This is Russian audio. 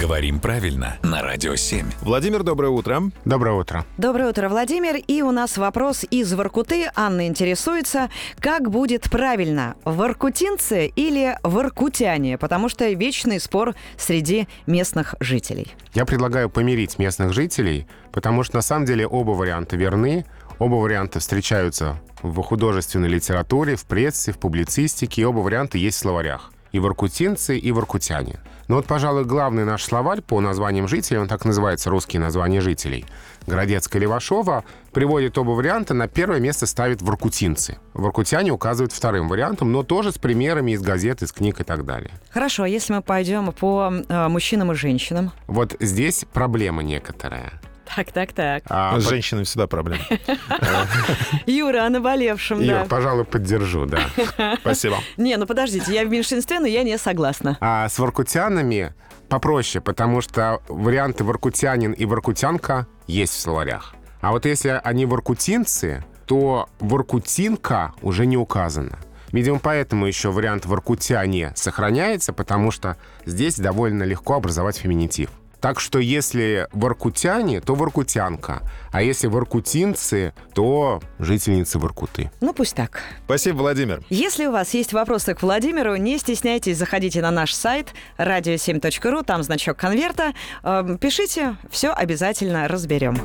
Говорим правильно на Радио 7. Владимир, доброе утро. Доброе утро. Доброе утро, Владимир. И у нас вопрос из Воркуты. Анна интересуется, как будет правильно, воркутинцы или воркутяне? Потому что вечный спор среди местных жителей. Я предлагаю помирить местных жителей, потому что на самом деле оба варианта верны. Оба варианта встречаются в художественной литературе, в прессе, в публицистике, и оба варианта есть в словарях. И воркутинцы, и воркутяне. Но вот, пожалуй, главный наш словарь по названиям жителей, он так называется, русские названия жителей, Городецкая Левашова, приводит оба варианта, на первое место ставит воркутинцы. Воркутяне указывают вторым вариантом, но тоже с примерами из газет, из книг и так далее. Хорошо, а если мы пойдем по э, мужчинам и женщинам? Вот здесь проблема некоторая. Так, так, так. А, С под- женщинами всегда проблема. Юра, о наболевшем, Юр, да. пожалуй, поддержу, да. Спасибо. Не, ну подождите, я в меньшинстве, но я не согласна. А с воркутянами попроще, потому что варианты воркутянин и воркутянка есть в словарях. А вот если они воркутинцы, то воркутинка уже не указана. Видимо, поэтому еще вариант воркутяне сохраняется, потому что здесь довольно легко образовать феминитив. Так что если воркутяне, то воркутянка. А если воркутинцы, то жительницы Воркуты. Ну, пусть так. Спасибо, Владимир. Если у вас есть вопросы к Владимиру, не стесняйтесь, заходите на наш сайт radio7.ru, там значок конверта. Эм, Пишите, все обязательно разберем.